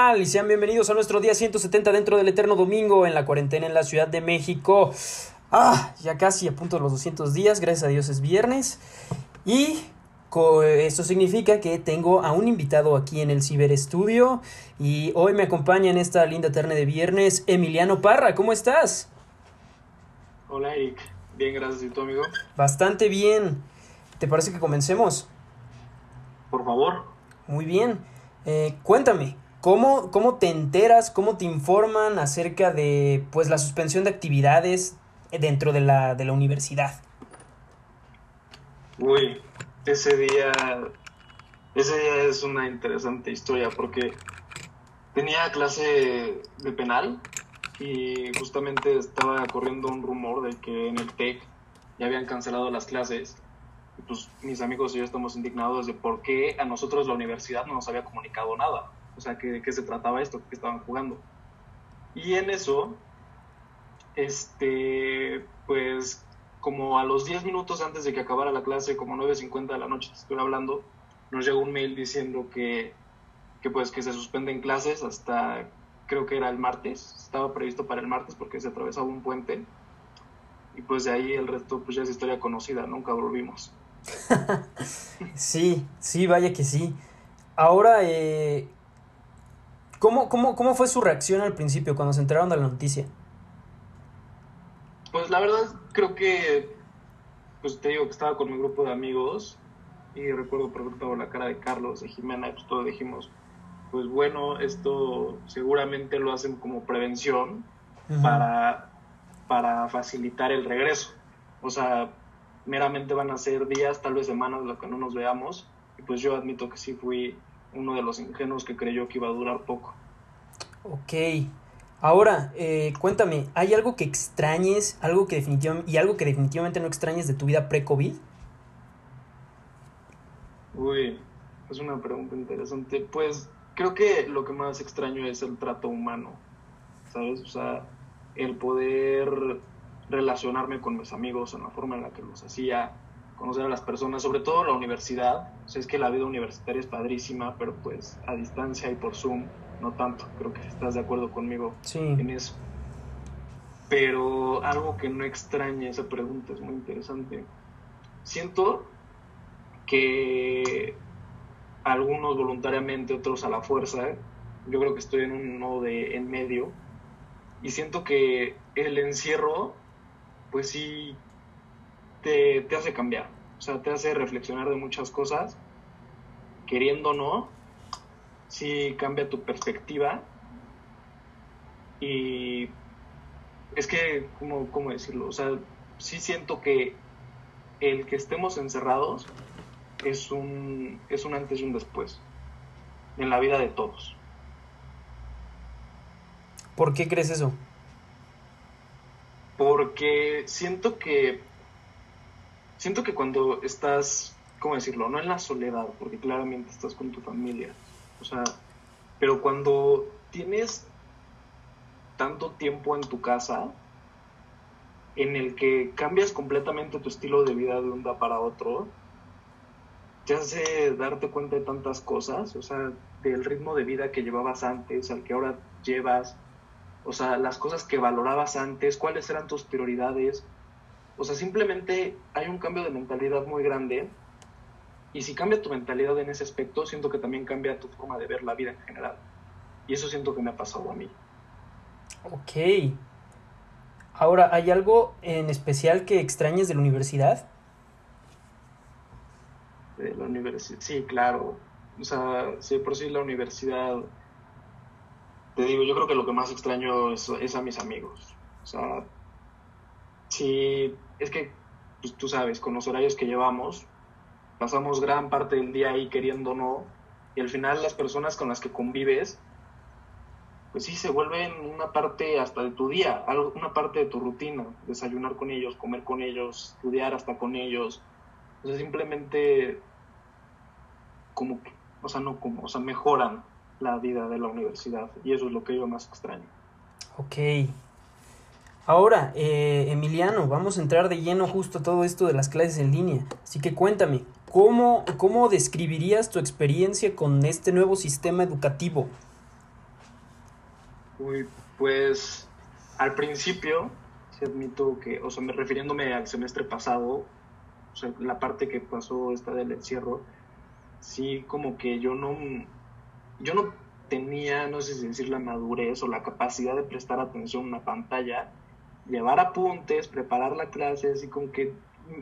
tal? Y sean bienvenidos a nuestro día 170 dentro del eterno domingo en la cuarentena en la Ciudad de México. Ah, ya casi a punto de los 200 días, gracias a Dios es viernes. Y esto significa que tengo a un invitado aquí en el Ciberestudio y hoy me acompaña en esta linda terna de viernes Emiliano Parra. ¿Cómo estás? Hola Eric, bien, gracias. ¿Y tú, amigo? Bastante bien. ¿Te parece que comencemos? Por favor. Muy bien. Eh, cuéntame, ¿cómo, ¿cómo te enteras, cómo te informan acerca de pues, la suspensión de actividades dentro de la, de la universidad? Uy, ese día, ese día es una interesante historia porque tenía clase de penal y justamente estaba corriendo un rumor de que en el TEC ya habían cancelado las clases pues mis amigos y yo estamos indignados de por qué a nosotros la universidad no nos había comunicado nada. O sea, que, de qué se trataba esto, que estaban jugando. Y en eso, este, pues como a los 10 minutos antes de que acabara la clase, como 9.50 de la noche, estoy hablando, nos llegó un mail diciendo que, que pues que se suspenden clases hasta, creo que era el martes, estaba previsto para el martes porque se atravesaba un puente. Y pues de ahí el resto pues ya es historia conocida, nunca volvimos. sí, sí, vaya que sí. Ahora, eh, ¿cómo, cómo, fue su reacción al principio cuando se enteraron de la noticia? Pues la verdad creo que, pues te digo que estaba con mi grupo de amigos y recuerdo por la cara de Carlos, de Jimena, y pues todos dijimos, pues bueno, esto seguramente lo hacen como prevención para, para facilitar el regreso. O sea, meramente van a ser días, tal vez semanas, lo que no nos veamos. Y pues yo admito que sí fui uno de los ingenuos que creyó que iba a durar poco. Ok. Ahora, eh, cuéntame, ¿hay algo que extrañes, algo que definitivamente, y algo que definitivamente no extrañes de tu vida pre-COVID? Uy, es una pregunta interesante. Pues creo que lo que más extraño es el trato humano, ¿sabes? O sea, el poder relacionarme con mis amigos en la forma en la que los hacía, conocer a las personas, sobre todo la universidad. O sea, es que la vida universitaria es padrísima, pero pues a distancia y por Zoom no tanto. Creo que estás de acuerdo conmigo en eso. Pero algo que no extraña esa pregunta es muy interesante. Siento que algunos voluntariamente, otros a la fuerza. Yo creo que estoy en un nodo de en medio. Y siento que el encierro pues sí te, hace cambiar. O sea, te hace reflexionar de muchas cosas, queriendo o no, sí cambia tu perspectiva. Y es que, ¿cómo, ¿cómo decirlo? O sea, sí siento que el que estemos encerrados es un, es un antes y un después en la vida de todos. ¿Por qué crees eso? porque siento que siento que cuando estás, ¿cómo decirlo? No en la soledad, porque claramente estás con tu familia, o sea, pero cuando tienes tanto tiempo en tu casa en el que cambias completamente tu estilo de vida de un día para otro, te hace darte cuenta de tantas cosas, o sea, del ritmo de vida que llevabas antes, al que ahora llevas, o sea, las cosas que valorabas antes, cuáles eran tus prioridades. O sea, simplemente hay un cambio de mentalidad muy grande. Y si cambia tu mentalidad en ese aspecto, siento que también cambia tu forma de ver la vida en general. Y eso siento que me ha pasado a mí. Ok. Ahora, ¿hay algo en especial que extrañes de la universidad? De la universidad, sí, claro. O sea, sí, por sí la universidad te digo, yo creo que lo que más extraño es, a mis amigos. O sea, sí, es que pues, tú sabes, con los horarios que llevamos, pasamos gran parte del día ahí queriendo no, y al final las personas con las que convives, pues sí, se vuelven una parte hasta de tu día, una parte de tu rutina, desayunar con ellos, comer con ellos, estudiar hasta con ellos. O sea, simplemente como que, o sea, no como, o sea, mejoran la vida de la universidad y eso es lo que yo más extraño. Ok. Ahora, eh, Emiliano, vamos a entrar de lleno justo a todo esto de las clases en línea. Así que cuéntame, ¿cómo, cómo describirías tu experiencia con este nuevo sistema educativo? Uy, pues al principio, se admito que, o sea, me, refiriéndome al semestre pasado, o sea, la parte que pasó esta del encierro, sí como que yo no, yo no tenía, no sé si decir la madurez o la capacidad de prestar atención a una pantalla, llevar apuntes, preparar la clase, así como que,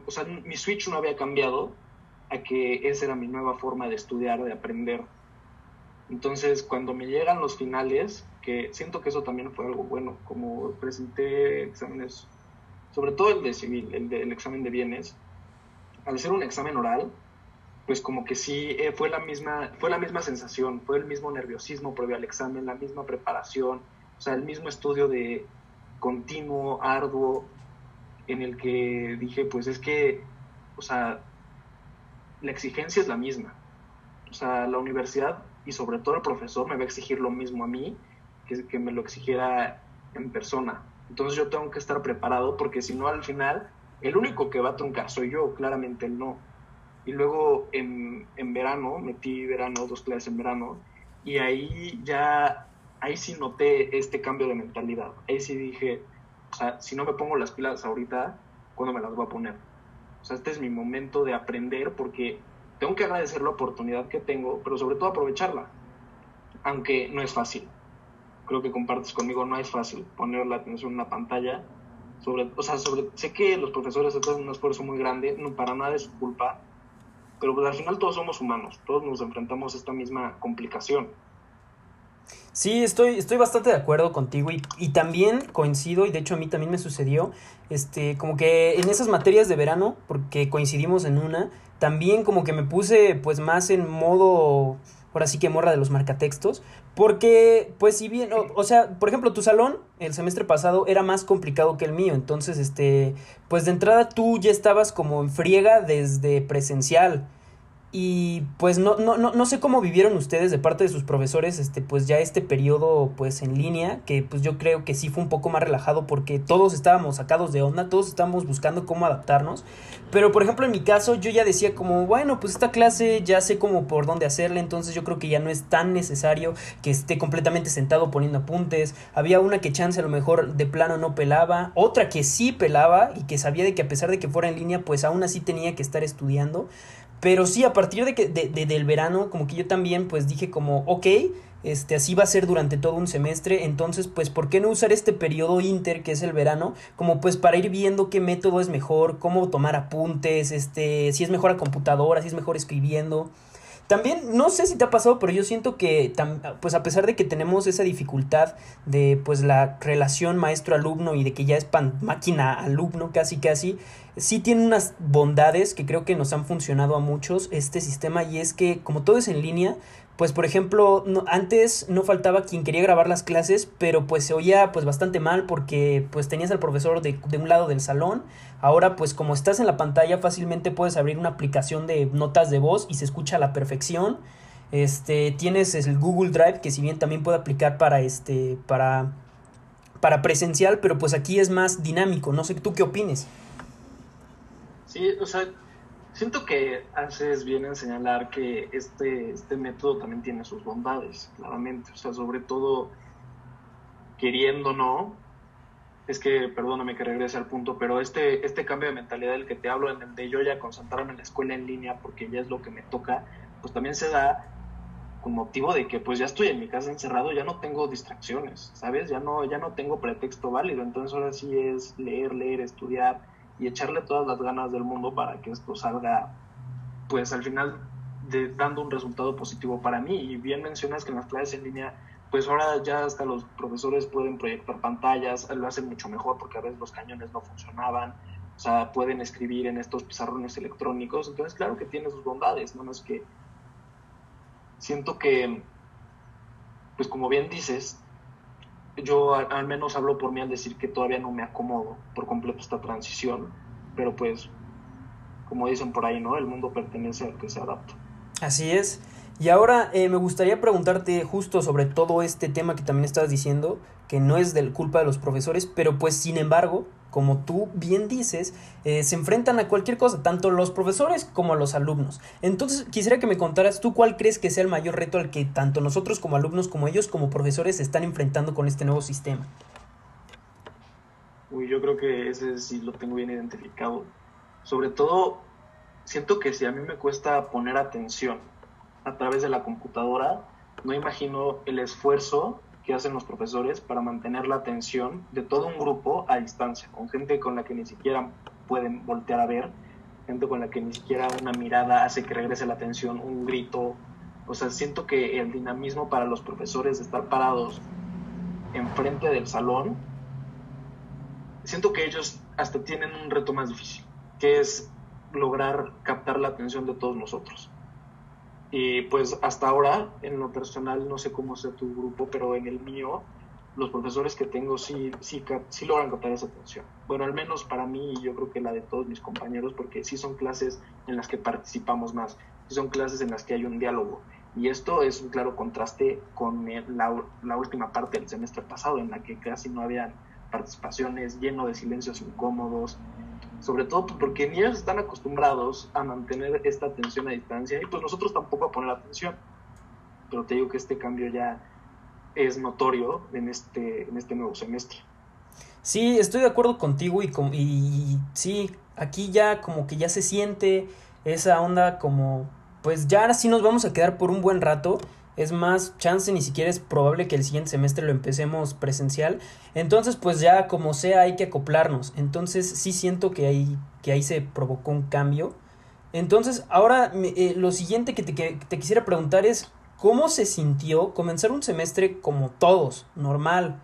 o sea, mi switch no había cambiado a que esa era mi nueva forma de estudiar, de aprender. Entonces, cuando me llegan los finales, que siento que eso también fue algo bueno, como presenté exámenes, sobre todo el de civil, el, de, examen de bienes, al ser un examen oral, pues como que sí eh, fue la misma fue la misma sensación, fue el mismo nerviosismo previo al examen, la misma preparación, o sea, el mismo estudio de continuo, arduo, en el que dije, pues es que, o sea, la exigencia es la misma. O sea, la universidad y sobre todo el profesor me va a exigir lo mismo a mí que, que me lo exigiera en persona. Entonces yo tengo que estar preparado porque si no al final el único que va a truncar soy yo, claramente él no. Y luego en, en verano, metí verano, dos clases en verano, y ahí ya, ahí sí noté este cambio de mentalidad. Ahí sí dije, o sea, si no me pongo las pilas ahorita, ¿cuándo me las voy a poner? O sea, este es mi momento de aprender porque tengo que agradecer la oportunidad que tengo, pero sobre todo aprovecharla, aunque no es fácil. Creo que compartes conmigo, no es fácil poner la atención en una pantalla. Sobre, o sea, sobre, sé que los profesores hacen un esfuerzo muy grande, no, para nada es su culpa, pero pues al final todos somos humanos, todos nos enfrentamos a esta misma complicación. Sí, estoy, estoy bastante de acuerdo contigo y, y, también coincido, y de hecho a mí también me sucedió, este, como que en esas materias de verano, porque coincidimos en una, también como que me puse pues más en modo, ahora sí que morra de los marcatextos, porque pues si bien, o, o sea, por ejemplo, tu salón el semestre pasado era más complicado que el mío, entonces, este, pues de entrada tú ya estabas como en friega desde presencial. Y pues no, no, no, no sé cómo vivieron ustedes de parte de sus profesores, este, pues ya este periodo pues en línea, que pues yo creo que sí fue un poco más relajado porque todos estábamos sacados de onda, todos estábamos buscando cómo adaptarnos. Pero por ejemplo en mi caso yo ya decía como, bueno, pues esta clase ya sé cómo por dónde hacerle, entonces yo creo que ya no es tan necesario que esté completamente sentado poniendo apuntes. Había una que chance a lo mejor de plano no pelaba, otra que sí pelaba y que sabía de que a pesar de que fuera en línea, pues aún así tenía que estar estudiando. Pero sí, a partir de que de, de, del verano, como que yo también pues dije como, ok, este, así va a ser durante todo un semestre, entonces pues ¿por qué no usar este periodo inter que es el verano como pues para ir viendo qué método es mejor, cómo tomar apuntes, este, si es mejor a computadora, si es mejor escribiendo. También, no sé si te ha pasado, pero yo siento que, pues a pesar de que tenemos esa dificultad de, pues la relación maestro-alumno y de que ya es pan máquina-alumno casi casi, sí tiene unas bondades que creo que nos han funcionado a muchos este sistema y es que como todo es en línea, pues por ejemplo, antes no faltaba quien quería grabar las clases, pero pues se oía pues bastante mal porque pues tenías al profesor de, de, un lado del salón. Ahora pues como estás en la pantalla fácilmente puedes abrir una aplicación de notas de voz y se escucha a la perfección. Este, tienes el Google Drive que si bien también puede aplicar para este para para presencial, pero pues aquí es más dinámico. No sé tú qué opines. Sí, o sea, Siento que haces bien en señalar que este, este método también tiene sus bondades, claramente. O sea, sobre todo queriendo no, es que, perdóname que regrese al punto, pero este, este cambio de mentalidad del que te hablo, en el de yo ya concentrarme en la escuela en línea porque ya es lo que me toca, pues también se da con motivo de que pues ya estoy en mi casa encerrado, ya no tengo distracciones, ¿sabes? Ya no, ya no tengo pretexto válido, entonces ahora sí es leer, leer, estudiar y echarle todas las ganas del mundo para que esto salga, pues al final de, dando un resultado positivo para mí. Y bien mencionas que en las clases en línea, pues ahora ya hasta los profesores pueden proyectar pantallas, lo hacen mucho mejor porque a veces los cañones no funcionaban, o sea, pueden escribir en estos pizarrones electrónicos, entonces claro que tiene sus bondades, no más que siento que, pues como bien dices, yo al, menos hablo por mí al decir que todavía no me acomodo por completo esta transición, pero pues, como dicen por ahí, ¿no? El mundo pertenece al que se adapta. Así es. Y ahora eh, me gustaría preguntarte justo sobre todo este tema que también estabas diciendo, que no es de culpa de los profesores, pero pues sin embargo, como tú bien dices, eh, se enfrentan a cualquier cosa, tanto los profesores como los alumnos. Entonces, quisiera que me contaras tú cuál crees que sea el mayor reto al que tanto nosotros como alumnos, como ellos como profesores se están enfrentando con este nuevo sistema. Uy, yo creo que ese sí lo tengo bien identificado. Sobre todo, siento que si a mí me cuesta poner atención a través de la computadora, no imagino el esfuerzo que hacen los profesores para mantener la atención de todo un grupo a distancia, con gente con la que ni siquiera pueden voltear a ver, gente con la que ni siquiera una mirada hace que regrese la atención, un grito. O sea, siento que el dinamismo para los profesores de estar parados enfrente del salón, siento que ellos hasta tienen un reto más difícil, que es lograr captar la atención de todos nosotros. Y pues hasta ahora, en lo personal, no sé cómo sea tu grupo, pero en el mío, los profesores que tengo sí, sí, sí logran captar esa atención. Bueno, al menos para mí y yo creo que la de todos mis compañeros, porque sí son clases en las que participamos más, sí son clases en las que hay un diálogo. Y esto es un claro contraste con la, la última parte del semestre pasado, en la que casi no había participaciones, lleno de silencios incómodos, sobre todo pues, porque ni ellos están acostumbrados a mantener esta atención a distancia y pues nosotros tampoco a poner atención. Pero te digo que este cambio ya es notorio en este, en este nuevo semestre. Sí, estoy de acuerdo contigo y, con, y sí, aquí ya como que ya se siente esa onda como, pues ya ahora sí nos vamos a quedar por un buen rato es más, chance ni siquiera es probable que el siguiente semestre lo empecemos presencial. Entonces, pues ya como sea hay que acoplarnos. Entonces, sí siento que ahí, que ahí se provocó un cambio. Entonces, ahora eh, lo siguiente que te, que te quisiera preguntar es, ¿cómo se sintió comenzar un semestre como todos, normal?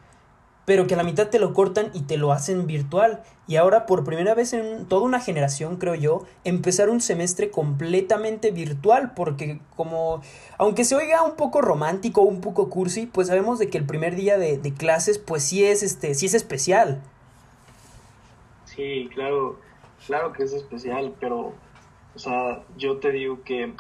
Pero que a la mitad te lo cortan y te lo hacen virtual. Y ahora por primera vez en toda una generación, creo yo, empezar un semestre completamente virtual, porque como, aunque se oiga un poco romántico, un poco cursi, pues sabemos de que el primer día de, clases, pues sí es, este, sí es especial. Sí, claro, claro que es especial, pero, o sea, yo te digo que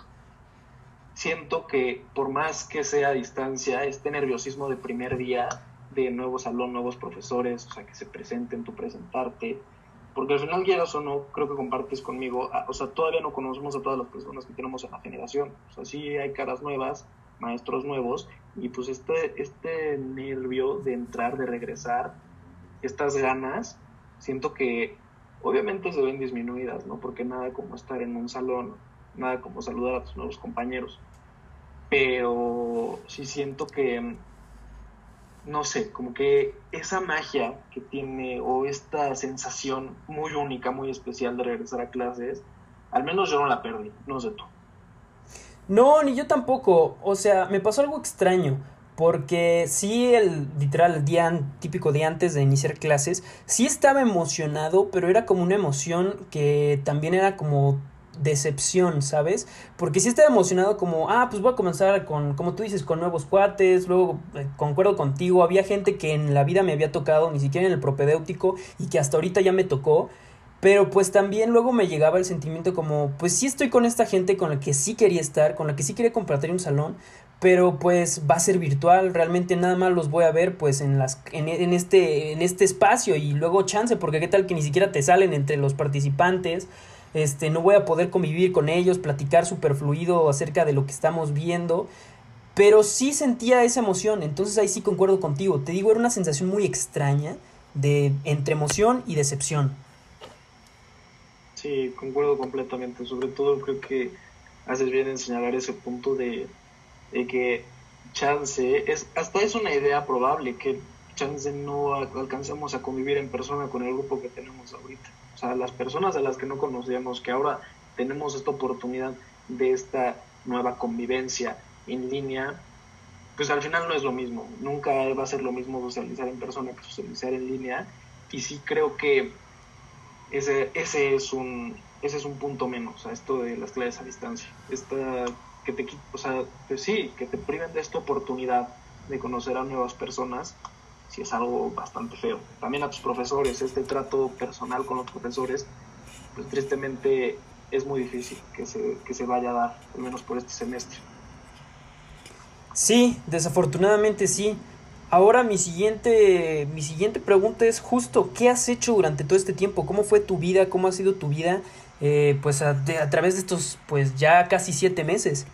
siento que por más que sea a distancia, este nerviosismo de primer día, de nuevo salón, nuevos profesores, o sea, que se presenten, tu presentarte, porque al final quieras o no, creo que compartes conmigo, o sea, todavía no conocemos a todas las personas que tenemos en la generación, o sea, sí hay caras nuevas, maestros nuevos, y pues este, este nervio de entrar, de regresar, estas ganas, siento que obviamente se ven disminuidas, ¿no? Porque nada como estar en un salón, nada como saludar a tus nuevos compañeros, pero sí siento que no sé, como que esa magia que tiene o esta sensación muy única, muy especial de regresar a clases, al menos yo no la perdí, no sé tú. No, ni yo tampoco, o sea, me pasó algo extraño. Porque sí, el literal día típico de antes de iniciar clases, sí estaba emocionado, pero era como una emoción que también era como decepción, ¿sabes? Porque si estaba emocionado como, ah, pues voy a comenzar con, como tú dices, con nuevos cuates, luego eh, concuerdo contigo, había gente que en la vida me había tocado, ni siquiera en el propedéutico, y que hasta ahorita ya me tocó, pero pues también luego me llegaba el sentimiento como, pues sí estoy con esta gente con la que sí quería estar, con la que sí quería compartir un salón, pero pues va a ser virtual, realmente nada más los voy a ver pues en las en, en, este en este espacio y luego chance porque qué tal que ni siquiera te salen entre los participantes este, no voy a poder convivir con ellos, platicar súper fluido acerca de lo que estamos viendo, pero sí sentía esa emoción, entonces ahí sí concuerdo contigo, te digo, era una sensación muy extraña de entre emoción y decepción. Sí, concuerdo completamente, sobre todo creo que haces bien en señalar ese punto de, de que chance, es, hasta es una idea probable que chance no alcancemos a convivir en persona con el grupo que tenemos ahorita. O sea, las personas a las que no conocíamos, que ahora tenemos esta oportunidad de esta nueva convivencia en línea, pues al final no es lo mismo. Nunca va a ser lo mismo socializar en persona que socializar en línea. Y sí creo que ese, ese, es, un, ese es un punto menos a esto de las clases a distancia. Esta, que te, o sea, pues sí, que te priven de esta oportunidad de conocer a nuevas personas si es algo bastante feo. También a tus profesores, este trato personal con los profesores, pues tristemente es muy difícil que se, que se vaya a dar, al menos por este semestre. Sí, desafortunadamente sí. Ahora mi siguiente, mi siguiente pregunta es justo, ¿qué has hecho durante todo este tiempo? ¿Cómo fue tu vida? ¿Cómo ha sido tu vida? Eh, pues a, a, través de estos, pues ya casi siete meses.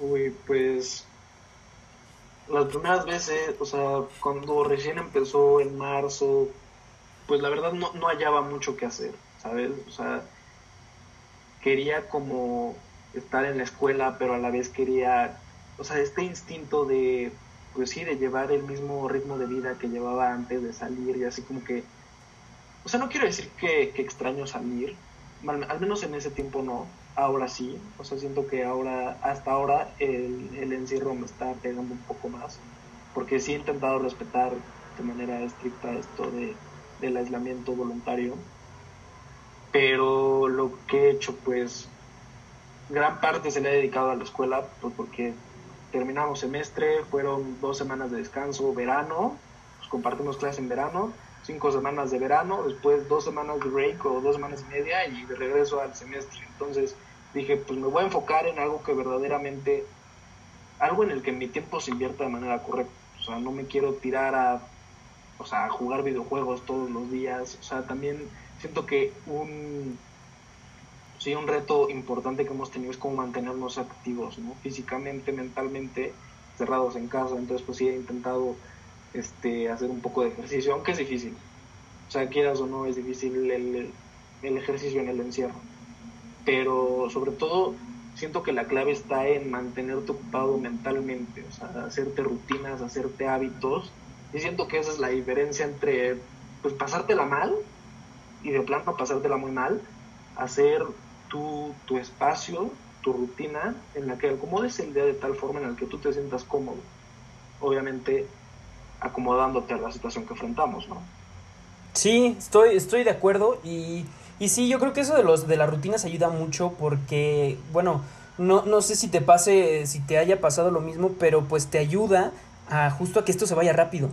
Uy, pues las primeras veces, o sea, cuando recién empezó en marzo, pues la verdad no, no hallaba mucho que hacer, ¿sabes? O sea, quería como estar en la escuela, pero a la vez quería, o sea, este instinto de, pues sí, de llevar el mismo ritmo de vida que llevaba antes de salir y así como que, o sea, no quiero decir que, que extraño salir, al menos en ese tiempo no, ahora sí, o sea, siento que ahora, hasta ahora el, el encierro me está pegando un poco más, porque sí he intentado respetar de manera estricta esto de, del aislamiento voluntario, pero lo que he hecho pues gran parte se le ha dedicado a la escuela, pues porque terminamos semestre, fueron dos semanas de descanso, verano, pues compartimos clase en verano, cinco semanas de verano, después dos semanas de break o dos semanas y media y de regreso al semestre. Entonces dije, pues me voy a enfocar en algo que verdaderamente, algo en el que mi tiempo se invierta de manera correcta. O sea, no me quiero tirar a, o sea, a jugar videojuegos todos los días. O sea, también siento que un, sí, un reto importante que hemos tenido es como mantenernos activos, ¿no? Físicamente, mentalmente, cerrados en casa. Entonces, pues sí, he intentado este, hacer un poco de ejercicio, aunque es difícil. O sea, quieras o no, es difícil el, el ejercicio en el encierro. Pero sobre todo, siento que la clave está en mantenerte ocupado mentalmente, o sea, hacerte rutinas, hacerte hábitos. Y siento que esa es la diferencia entre, pues, pasártela mal y de plano pasártela muy mal, hacer tu, tu espacio, tu rutina, en la que acomodes el día de tal forma en la que tú te sientas cómodo. Obviamente, acomodándote a la situación que enfrentamos, ¿no? Sí, estoy, estoy de acuerdo y, y sí, yo creo que eso de, los, de las rutinas ayuda mucho porque, bueno, no, no sé si te pase, si te haya pasado lo mismo, pero pues te ayuda a justo a que esto se vaya rápido.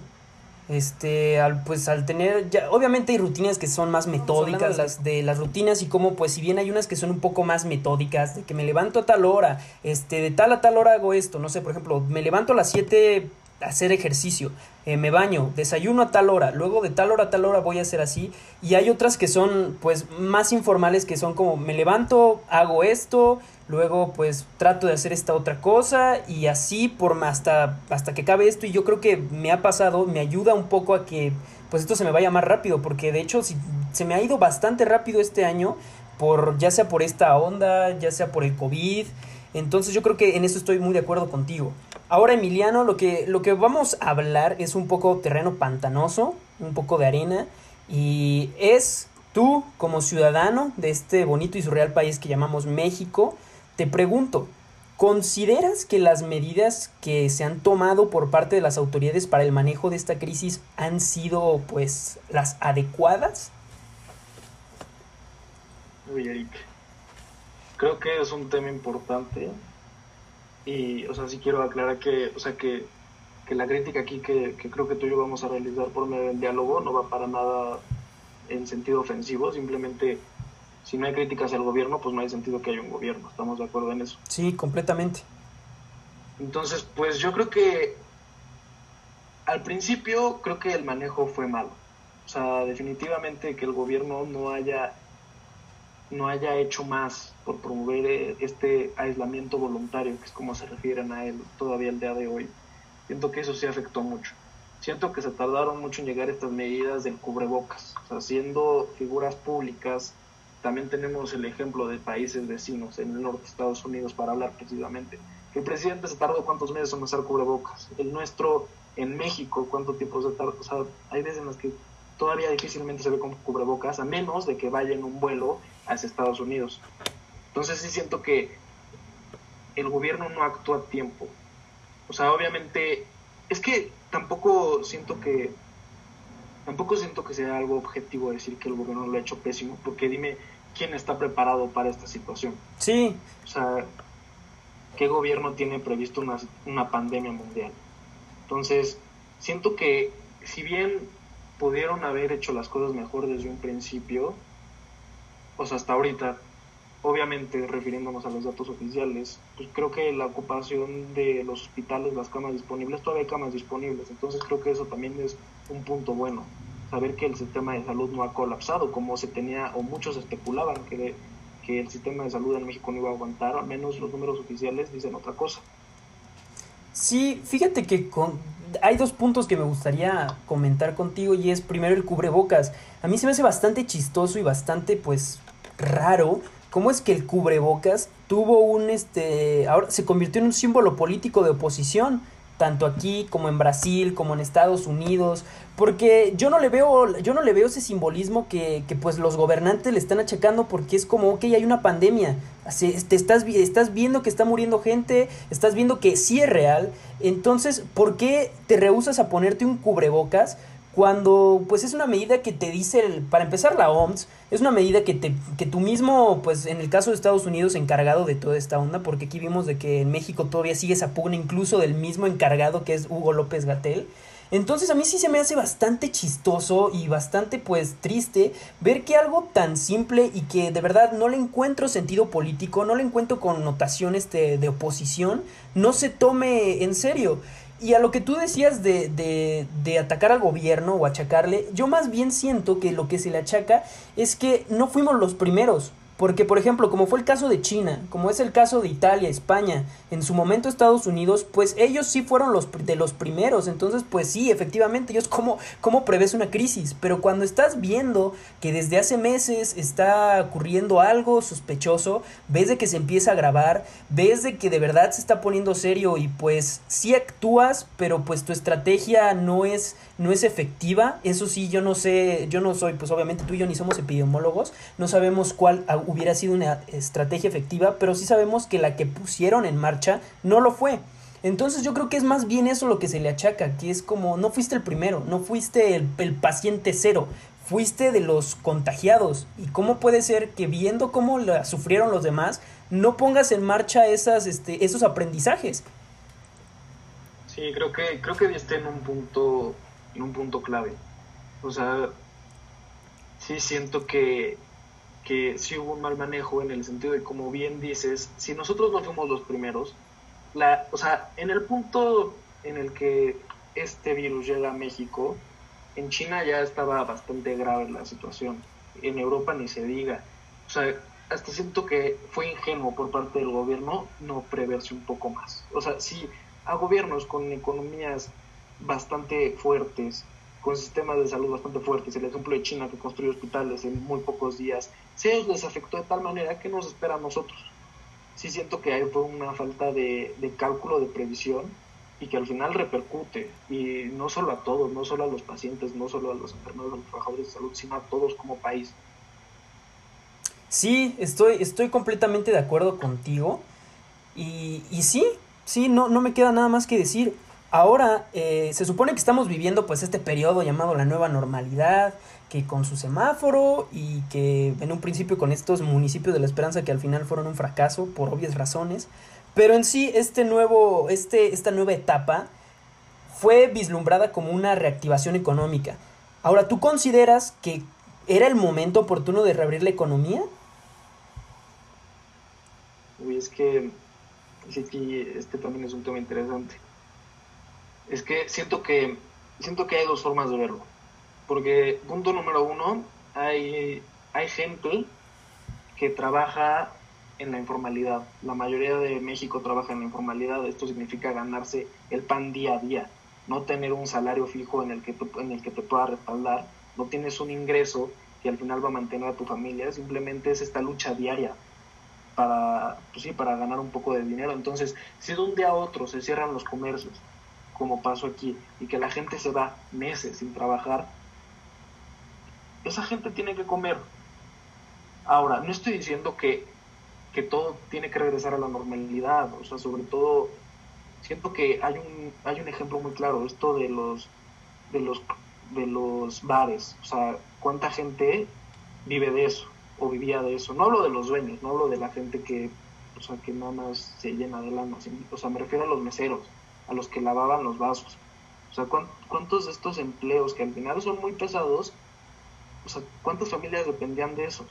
Este, al, pues al tener, ya, obviamente hay rutinas que son más metódicas, las de las rutinas y como pues si bien hay unas que son un poco más metódicas, de que me levanto a tal hora, este, de tal a tal hora hago esto, no sé, por ejemplo, me levanto a las 7 hacer ejercicio, eh, me baño, desayuno a tal hora, luego de tal hora a tal hora voy a hacer así y hay otras que son pues más informales que son como me levanto, hago esto, luego pues trato de hacer esta otra cosa y así por hasta hasta que acabe esto y yo creo que me ha pasado, me ayuda un poco a que pues esto se me vaya más rápido porque de hecho si, se me ha ido bastante rápido este año por ya sea por esta onda, ya sea por el COVID, entonces yo creo que en eso estoy muy de acuerdo contigo. Ahora, Emiliano, lo que, lo que vamos a hablar es un poco terreno pantanoso, un poco de arena, y es tú, como ciudadano de este bonito y surreal país que llamamos México, te pregunto, ¿consideras que las medidas que se han tomado por parte de las autoridades para el manejo de esta crisis han sido, pues, las adecuadas? Creo que es un tema importante y, o sea, sí quiero aclarar que, o sea, que, que la crítica aquí que, que, creo que tú y yo vamos a realizar por medio del diálogo no va para nada en sentido ofensivo, simplemente si no hay críticas al gobierno, pues no hay sentido que haya un gobierno, ¿estamos de acuerdo en eso? Sí, completamente. Entonces, pues yo creo que al principio creo que el manejo fue malo. O sea, definitivamente que el gobierno no haya no haya hecho más por promover este aislamiento voluntario, que es como se refieren a él todavía el día de hoy. Siento que eso sí afectó mucho. Siento que se tardaron mucho en llegar estas medidas del cubrebocas. O sea, siendo figuras públicas, también tenemos el ejemplo de países vecinos en el norte de Estados Unidos para hablar precisamente. El presidente se tardó cuántos meses en usar cubrebocas. El nuestro en México, cuánto tiempo se tardó. O sea, hay veces en las que todavía difícilmente se ve con cubrebocas, a menos de que vaya en un vuelo hacia Estados Unidos. Entonces sí siento que el gobierno no actúa a tiempo. O sea, obviamente, es que tampoco siento que tampoco siento que sea algo objetivo decir que el gobierno lo ha hecho pésimo, porque dime quién está preparado para esta situación. Sí. O sea, ¿qué gobierno tiene previsto una, una pandemia mundial? Entonces, siento que si bien pudieron haber hecho las cosas mejor desde un principio, pues hasta ahorita obviamente refiriéndonos a los datos oficiales, pues creo que la ocupación de los hospitales, las camas disponibles, todavía hay camas disponibles, entonces creo que eso también es un punto bueno, saber que el sistema de salud no ha colapsado como se tenía o muchos especulaban que, que el sistema de salud en México no iba a aguantar, al menos los números oficiales dicen otra cosa. Sí, fíjate que con, hay dos puntos que me gustaría comentar contigo y es primero el cubrebocas. A mí se me hace bastante chistoso y bastante pues raro cómo es que el cubrebocas tuvo un este ahora se convirtió en un símbolo político de oposición tanto aquí como en Brasil como en Estados Unidos porque yo no le veo yo no le veo ese simbolismo que, que pues los gobernantes le están achacando porque es como ok hay una pandemia. Te estás estás viendo que está muriendo gente estás viendo que sí es real. Entonces ¿por qué te rehusas a ponerte un cubrebocas cuando pues es una medida que te dice, para empezar la OMS, es una medida que, te, que tú mismo, pues en el caso de Estados Unidos, encargado de toda esta onda, porque aquí vimos de que en México todavía sigue esa pugna incluso del mismo encargado que es Hugo López Gatel. Entonces a mí sí se me hace bastante chistoso y bastante pues triste ver que algo tan simple y que de verdad no le encuentro sentido político, no le encuentro connotaciones de, de oposición, no se tome en serio. Y a lo que tú decías de, de, de, atacar al gobierno o achacarle, yo más bien siento que lo que se le achaca es que no fuimos los primeros. Porque, por ejemplo, como fue el caso de China, como es el caso de Italia, España, en su momento Estados Unidos, pues ellos sí fueron los de los primeros. Entonces, pues sí, efectivamente, ellos cómo, cómo prevés una crisis. Pero cuando estás viendo que desde hace meses está ocurriendo algo sospechoso, ves de que se empieza a grabar, ves de que de verdad se está poniendo serio y pues sí actúas, pero pues tu estrategia no es, no es efectiva. Eso sí, yo no sé, yo no soy, pues obviamente tú y yo ni somos epidemiólogos, no sabemos cuál hubiera sido una estrategia efectiva, pero sí sabemos que la que pusieron en marcha no lo fue. Entonces yo creo que es más bien eso lo que se le achaca, que es como no fuiste el primero, no fuiste el, paciente cero, fuiste de los contagiados. ¿Y cómo puede ser que viendo cómo la sufrieron los demás, no pongas en marcha esas, este, esos aprendizajes? Sí, creo que, creo que esté en un punto, en un punto clave. O sea, sí siento que que sí hubo un mal manejo en el sentido de, como bien dices, si nosotros no fuimos los primeros, la, o sea, en el punto en el que este virus llega a México, en China ya estaba bastante grave la situación, en Europa ni se diga. O sea, hasta siento que fue ingenuo por parte del gobierno no preverse un poco más. O sea, si a gobiernos con economías bastante fuertes, con sistemas de salud bastante fuertes, el ejemplo de China que construyó hospitales en muy pocos días, se les afectó de tal manera que nos espera a nosotros. Sí siento que ahí fue una falta de, cálculo, de previsión, y que al final repercute, y no solo a todos, no solo a los pacientes, no solo a los enfermeros, a los trabajadores de salud, sino a todos como país. Sí, estoy, estoy completamente de acuerdo contigo, y, y sí, sí, no, no me queda nada más que decir. Ahora eh, se supone que estamos viviendo pues este periodo llamado la nueva normalidad, que con su semáforo y que en un principio con estos municipios de la esperanza que al final fueron un fracaso por obvias razones, pero en sí este nuevo, este, esta nueva etapa fue vislumbrada como una reactivación económica. Ahora, ¿tú consideras que era el momento oportuno de reabrir la economía? Uy, es que sí, este también es un tema interesante es que siento que siento que hay dos formas de verlo. Porque punto número uno, hay, hay gente que trabaja en la informalidad. La mayoría de México trabaja en la informalidad. Esto significa ganarse el pan día a día, no tener un salario fijo en el que, en el que te pueda respaldar. No tienes un ingreso que al final va a mantener a tu familia. Simplemente es esta lucha diaria para, pues sí, para ganar un poco de dinero. Entonces, si de un día a otro se cierran los comercios, como pasó aquí, y que la gente se va meses sin trabajar, esa gente tiene que comer. Ahora, no estoy diciendo que, que todo tiene que regresar a la normalidad, o sea, sobre todo, siento que hay un, hay un ejemplo muy claro, esto de los, de los, de los bares, o sea, cuánta gente vive de eso, o vivía de eso. No hablo de los dueños, no hablo de la gente que, o sea, que nada más se llena de lana, o sea, me refiero a los meseros a los que lavaban los vasos. O sea, ¿cuántos de estos empleos que al final son muy pesados, o sea, cuántas familias dependían de esos?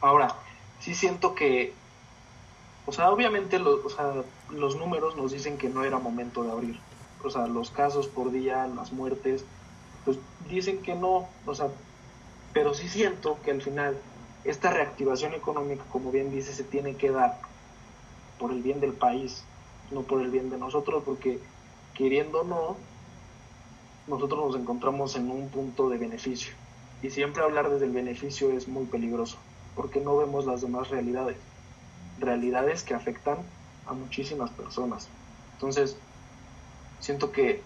Ahora, sí siento que, o sea, obviamente los, o sea, los números nos dicen que no era momento de abrir. O sea, los casos por día, las muertes, pues dicen que no, o sea, pero sí siento que al final esta reactivación económica, como bien dice, se tiene que dar por el bien del país, no por el bien de nosotros, porque queriendo o no, nosotros nos encontramos en un punto de beneficio. Y siempre hablar desde el beneficio es muy peligroso, porque no vemos las demás realidades. Realidades que afectan a muchísimas personas. Entonces, siento que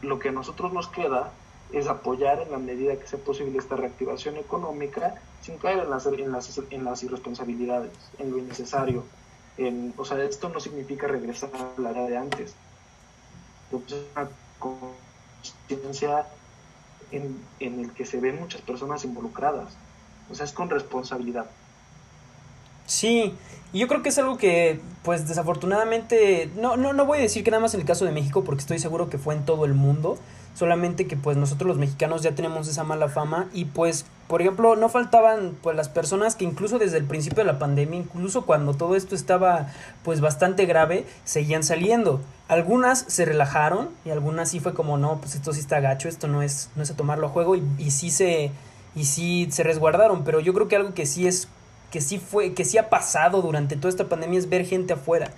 lo que a nosotros nos queda es apoyar en la medida que sea posible esta reactivación económica sin caer en las, en las, irresponsabilidades, en lo innecesario. En, o sea, esto no significa regresar a la de antes. Es una conciencia en, el que se ven muchas personas involucradas. O sea, es con responsabilidad. Sí, y yo creo que es algo que, pues desafortunadamente, no, no, no voy a decir que nada más en el caso de México, porque estoy seguro que fue en todo el mundo, solamente que pues nosotros los mexicanos ya tenemos esa mala fama y pues, por ejemplo, no faltaban pues las personas que incluso desde el principio de la pandemia, incluso cuando todo esto estaba pues bastante grave, seguían saliendo. Algunas se relajaron y algunas sí fue como, no, pues esto sí está gacho, esto no es, no es a tomarlo a juego y, y sí se, y sí se resguardaron, pero yo creo que algo que sí es que sí fue, que sí ha pasado durante toda esta pandemia es ver gente afuera.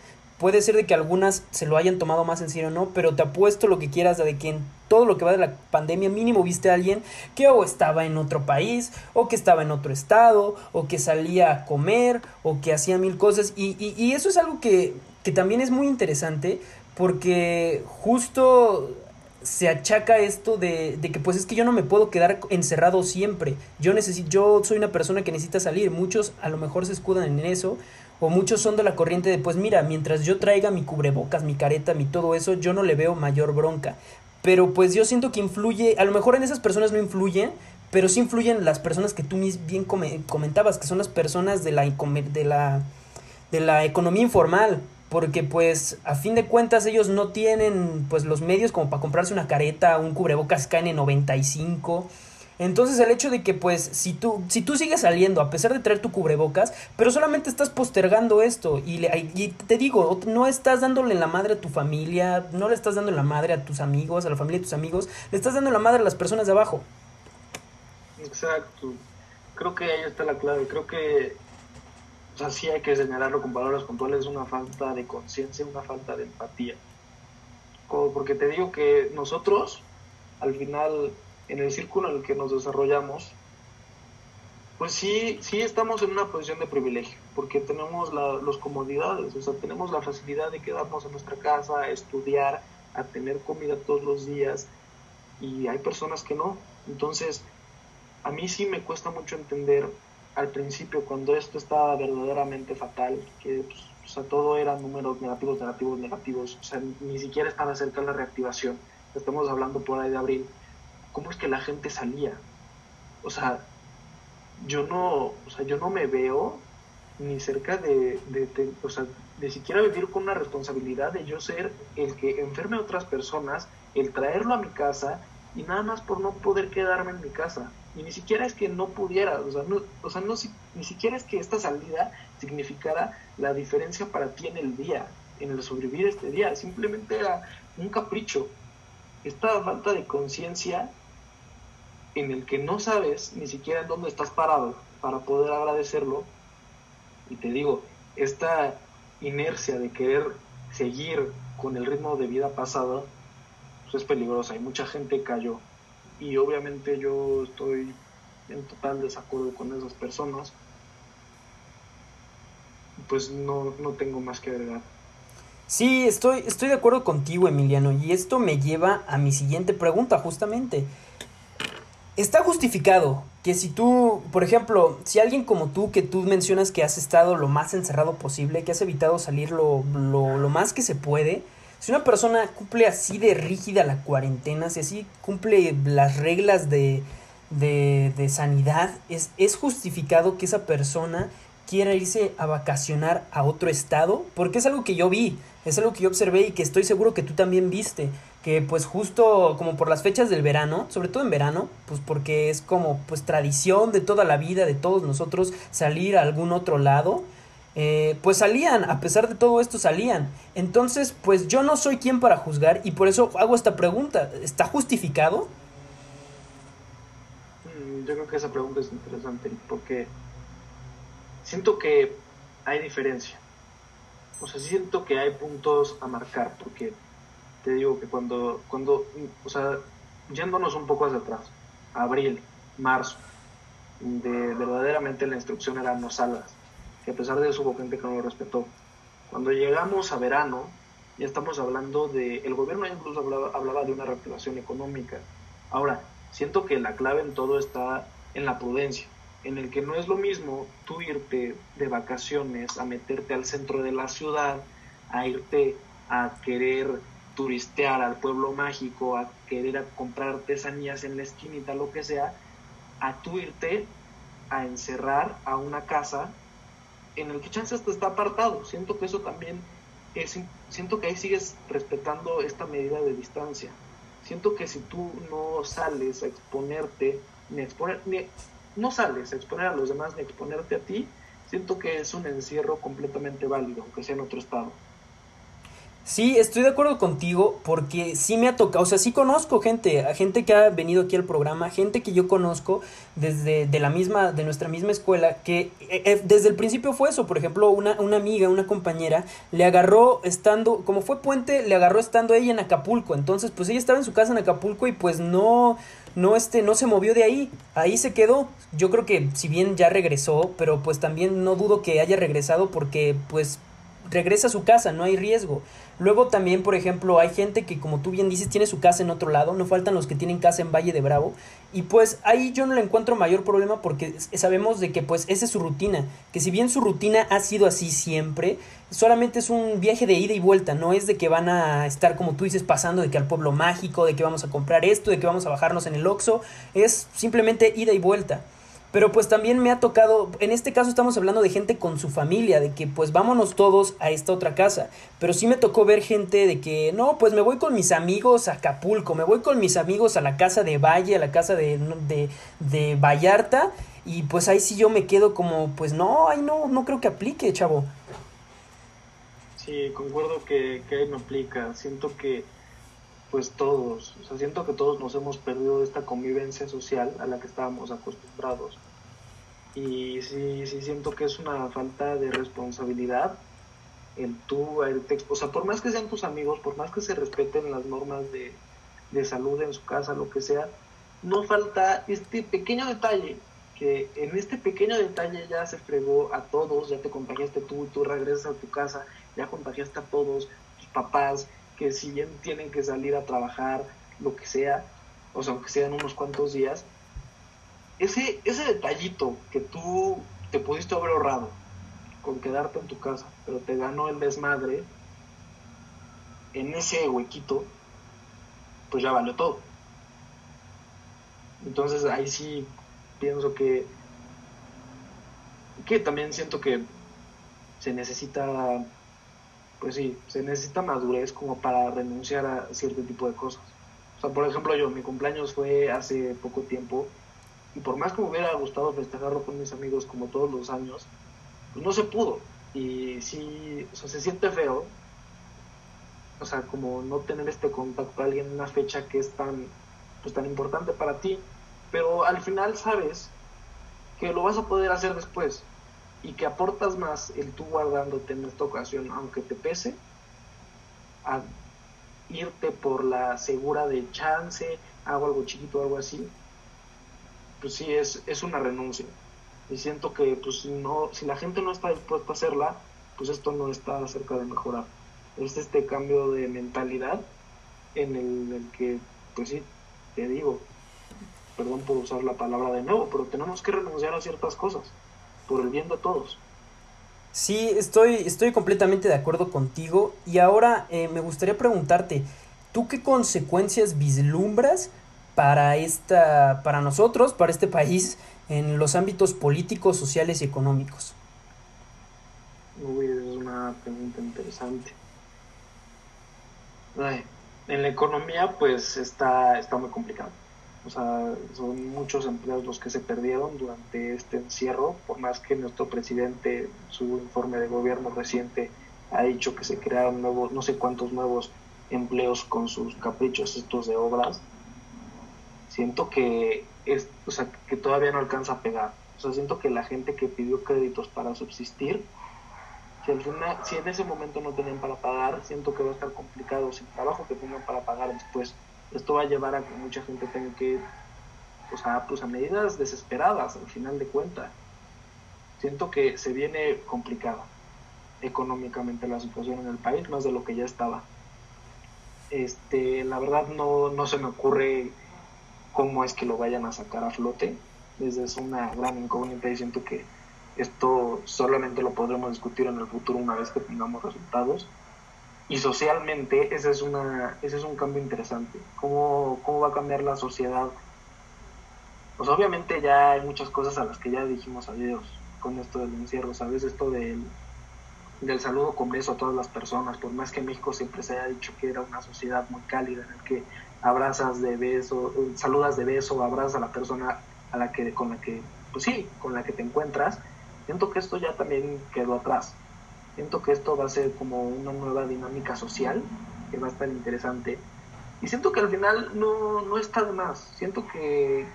Puede ser de que algunas se lo hayan tomado más en serio o no, pero te apuesto lo que quieras de que en todo lo que va de la pandemia mínimo viste a alguien que o estaba en otro país, o que estaba en otro estado, o que salía a comer, o que hacía mil cosas. Y, y, eso es algo que, que también es muy interesante porque justo se achaca esto de, de, que pues es que yo no me puedo quedar encerrado siempre. Yo necesito, yo soy una persona que necesita salir. Muchos a lo mejor se escudan en eso. O muchos son de la corriente de pues mira, mientras yo traiga mi cubrebocas, mi careta, mi todo eso, yo no le veo mayor bronca. Pero pues yo siento que influye, a lo mejor en esas personas no influyen, pero sí influyen las personas que tú bien comentabas, que son las personas de la, de la, de la economía informal porque pues a fin de cuentas ellos no tienen pues los medios como para comprarse una careta, un cubrebocas KN95. Entonces el hecho de que pues si tú, si tú sigues saliendo a pesar de traer tu cubrebocas, pero solamente estás postergando esto y, le, y te digo, no estás dándole la madre a tu familia, no le estás dando la madre a tus amigos, a la familia de tus amigos, le estás dando la madre a las personas de abajo. Exacto. Creo que ahí está la clave. Creo que o sea, sí hay que señalarlo con palabras puntuales, una falta de conciencia, una falta de empatía. Como porque te digo que nosotros, al final, en el círculo en el que nos desarrollamos, pues sí, sí estamos en una posición de privilegio, porque tenemos la, los comodidades, o sea, tenemos la facilidad de quedarnos en nuestra casa, a estudiar, a tener comida todos los días, y hay personas que no. Entonces, a mí sí me cuesta mucho entender al principio, cuando esto estaba verdaderamente fatal, que pues, o sea, todo eran números negativos, negativos, negativos, o sea, ni siquiera estaba cerca de la reactivación, estamos hablando por ahí de abril, ¿cómo es que la gente salía? O sea, yo no, o sea, yo no me veo ni cerca de, de, o sea, de siquiera vivir con una responsabilidad de yo ser el que enferme a otras personas, el traerlo a mi casa y nada más por no poder quedarme en mi casa. Y ni siquiera es que no pudiera, o sea, no, o sea, no, ni siquiera es que esta salida significara la diferencia para ti en el día, en el sobrevivir este día, simplemente era un capricho. Esta falta de conciencia en el que no sabes ni siquiera en dónde estás parado para poder agradecerlo. Y te digo, esta inercia de querer seguir con el ritmo de vida pasado, pues es peligrosa y mucha gente cayó y obviamente yo estoy en total desacuerdo con esas personas, pues no, no tengo más que agregar. Sí, estoy, estoy de acuerdo contigo, Emiliano, y esto me lleva a mi siguiente pregunta, justamente. ¿Está justificado que si tú, por ejemplo, si alguien como tú, que tú mencionas que has estado lo más encerrado posible, que has evitado salir lo, lo, lo más que se puede, si una persona cumple así de rígida la cuarentena, si así cumple las reglas de, de, de sanidad, es, es justificado que esa persona quiera irse a vacacionar a otro estado, porque es algo que yo vi, es algo que yo observé y que estoy seguro que tú también viste. Que pues justo como por las fechas del verano, sobre todo en verano, pues porque es como pues tradición de toda la vida de todos nosotros salir a algún otro lado, eh, pues salían, a pesar de todo esto salían. Entonces, pues yo no soy quien para juzgar y por eso hago esta pregunta, ¿está justificado? Mm, yo creo que esa pregunta es interesante porque siento que hay diferencia. O sea, siento que hay puntos a marcar porque te digo que cuando, cuando, o sea, yéndonos un poco hacia atrás, abril, marzo, de verdaderamente la instrucción era no salgas, que a pesar de eso hubo gente que no lo respetó. Cuando llegamos a verano, ya estamos hablando de, el gobierno incluso hablaba, hablaba de una reactivación económica. Ahora, siento que la clave en todo está en la prudencia, en el que no es lo mismo tú irte de vacaciones a meterte al centro de la ciudad, a irte a querer turistear al pueblo mágico, a querer comprar artesanías en la esquinita, lo que sea, a tú irte a encerrar a una casa en el que chance hasta está apartado. Siento que eso también es, siento que ahí sigues respetando esta medida de distancia. Siento que si tú no sales a exponerte, ni exponer, no sales a exponer a los demás, ni exponerte a ti, siento que es un encierro completamente válido, aunque sea en otro estado. Sí, estoy de acuerdo contigo porque sí me ha tocado, o sea, sí conozco gente, gente que ha venido aquí al programa, gente que yo conozco desde de la misma, de nuestra misma escuela, que eh, eh, desde el principio fue eso, por ejemplo, una, una amiga, una compañera, le agarró estando, como fue puente, le agarró estando ella en Acapulco, entonces pues ella estaba en su casa en Acapulco y pues no, no, este, no se movió de ahí, ahí se quedó. Yo creo que si bien ya regresó, pero pues también no dudo que haya regresado porque pues regresa a su casa, no hay riesgo. Luego también, por ejemplo, hay gente que, como tú bien dices, tiene su casa en otro lado, no faltan los que tienen casa en Valle de Bravo, y pues ahí yo no le encuentro mayor problema porque sabemos de que pues esa es su rutina, que si bien su rutina ha sido así siempre, solamente es un viaje de ida y vuelta, no es de que van a estar, como tú dices, pasando de que al pueblo mágico, de que vamos a comprar esto, de que vamos a bajarnos en el Oxxo, es simplemente ida y vuelta. Pero pues también me ha tocado, en este caso estamos hablando de gente con su familia, de que pues vámonos todos a esta otra casa. Pero sí me tocó ver gente de que, no, pues me voy con mis amigos a Acapulco, me voy con mis amigos a la casa de Valle, a la casa de, de, de Vallarta. Y pues ahí sí yo me quedo como, pues no, ahí no, no creo que aplique, chavo. Sí, concuerdo que, que ahí no aplica. Siento que pues todos, o sea, siento que todos nos hemos perdido esta convivencia social a la que estábamos acostumbrados. Y sí, sí siento que es una falta de responsabilidad el tú, el o sea, por más que sean tus amigos, por más que se respeten las normas de, de salud en su casa, lo que sea, no falta este pequeño detalle, que en este pequeño detalle ya se fregó a todos, ya te contagiaste tú, tú regresas a tu casa, ya contagiaste a todos, tus papás, que si bien tienen que salir a trabajar, lo que sea, o sea, aunque sean unos cuantos días, ese, ese detallito que tú te pudiste haber ahorrado con quedarte en tu casa, pero te ganó el desmadre, en ese huequito, pues ya valió todo. Entonces ahí sí pienso que, que también siento que se necesita pues sí, se necesita madurez como para renunciar a cierto tipo de cosas. O sea, por ejemplo, yo, mi cumpleaños fue hace poco tiempo y por más que me hubiera gustado festejarlo con mis amigos como todos los años, pues no se pudo. Y sí, o sea, se siente feo, o sea, como no tener este contacto con alguien en una fecha que es tan, pues, tan importante para ti, pero al final sabes que lo vas a poder hacer después y que aportas más el tú guardándote en esta ocasión, aunque te pese, a irte por la segura de chance, hago algo chiquito, algo así, pues sí, es, es una renuncia. Y siento que pues, si, no, si la gente no está dispuesta a hacerla, pues esto no está cerca de mejorar. Es este cambio de mentalidad en el, el que, pues sí, te digo, perdón por usar la palabra de nuevo, pero tenemos que renunciar a ciertas cosas por el bien de todos. Sí, estoy, estoy completamente de acuerdo contigo y ahora eh, me gustaría preguntarte, ¿tú qué consecuencias vislumbras para, esta, para nosotros, para este país, en los ámbitos políticos, sociales y económicos? Uy, es una pregunta interesante. en la economía pues está, está muy complicado. O sea, son muchos empleos los que se perdieron durante este encierro, por más que nuestro presidente, su informe de gobierno reciente, ha dicho que se crearon nuevos, no sé cuántos nuevos empleos con sus caprichos estos de obras. Siento que, es, o sea, que todavía no alcanza a pegar. O sea, siento que la gente que pidió créditos para subsistir si, si en ese momento no tienen para pagar, siento que va a estar complicado sin trabajo que tengan para pagar después. Esto va a llevar a que mucha gente tenga que, o sea, pues a medidas desesperadas al final de cuentas. Siento que se viene complicada económicamente la situación en el país, más de lo que ya estaba. Este, la verdad no, no se me ocurre cómo es que lo vayan a sacar a flote. Es una gran incógnita y siento que esto solamente lo podremos discutir en el futuro una vez que tengamos resultados. Y socialmente ese es, una, ese es un cambio interesante. ¿Cómo, ¿Cómo va a cambiar la sociedad? Pues obviamente ya hay muchas cosas a las que ya dijimos adiós con esto del encierro, ¿sabes? Esto del, del saludo con beso a todas las personas, por más que México siempre se haya dicho que era una sociedad muy cálida, en el que abrazas de beso, saludas de beso, abrazas a la persona a la que, con la que, pues sí, con la que te encuentras, Siento que esto ya también quedó atrás. Siento que esto va a ser como una nueva dinámica social que va a estar interesante. Y siento que al final no, no está de más. Siento que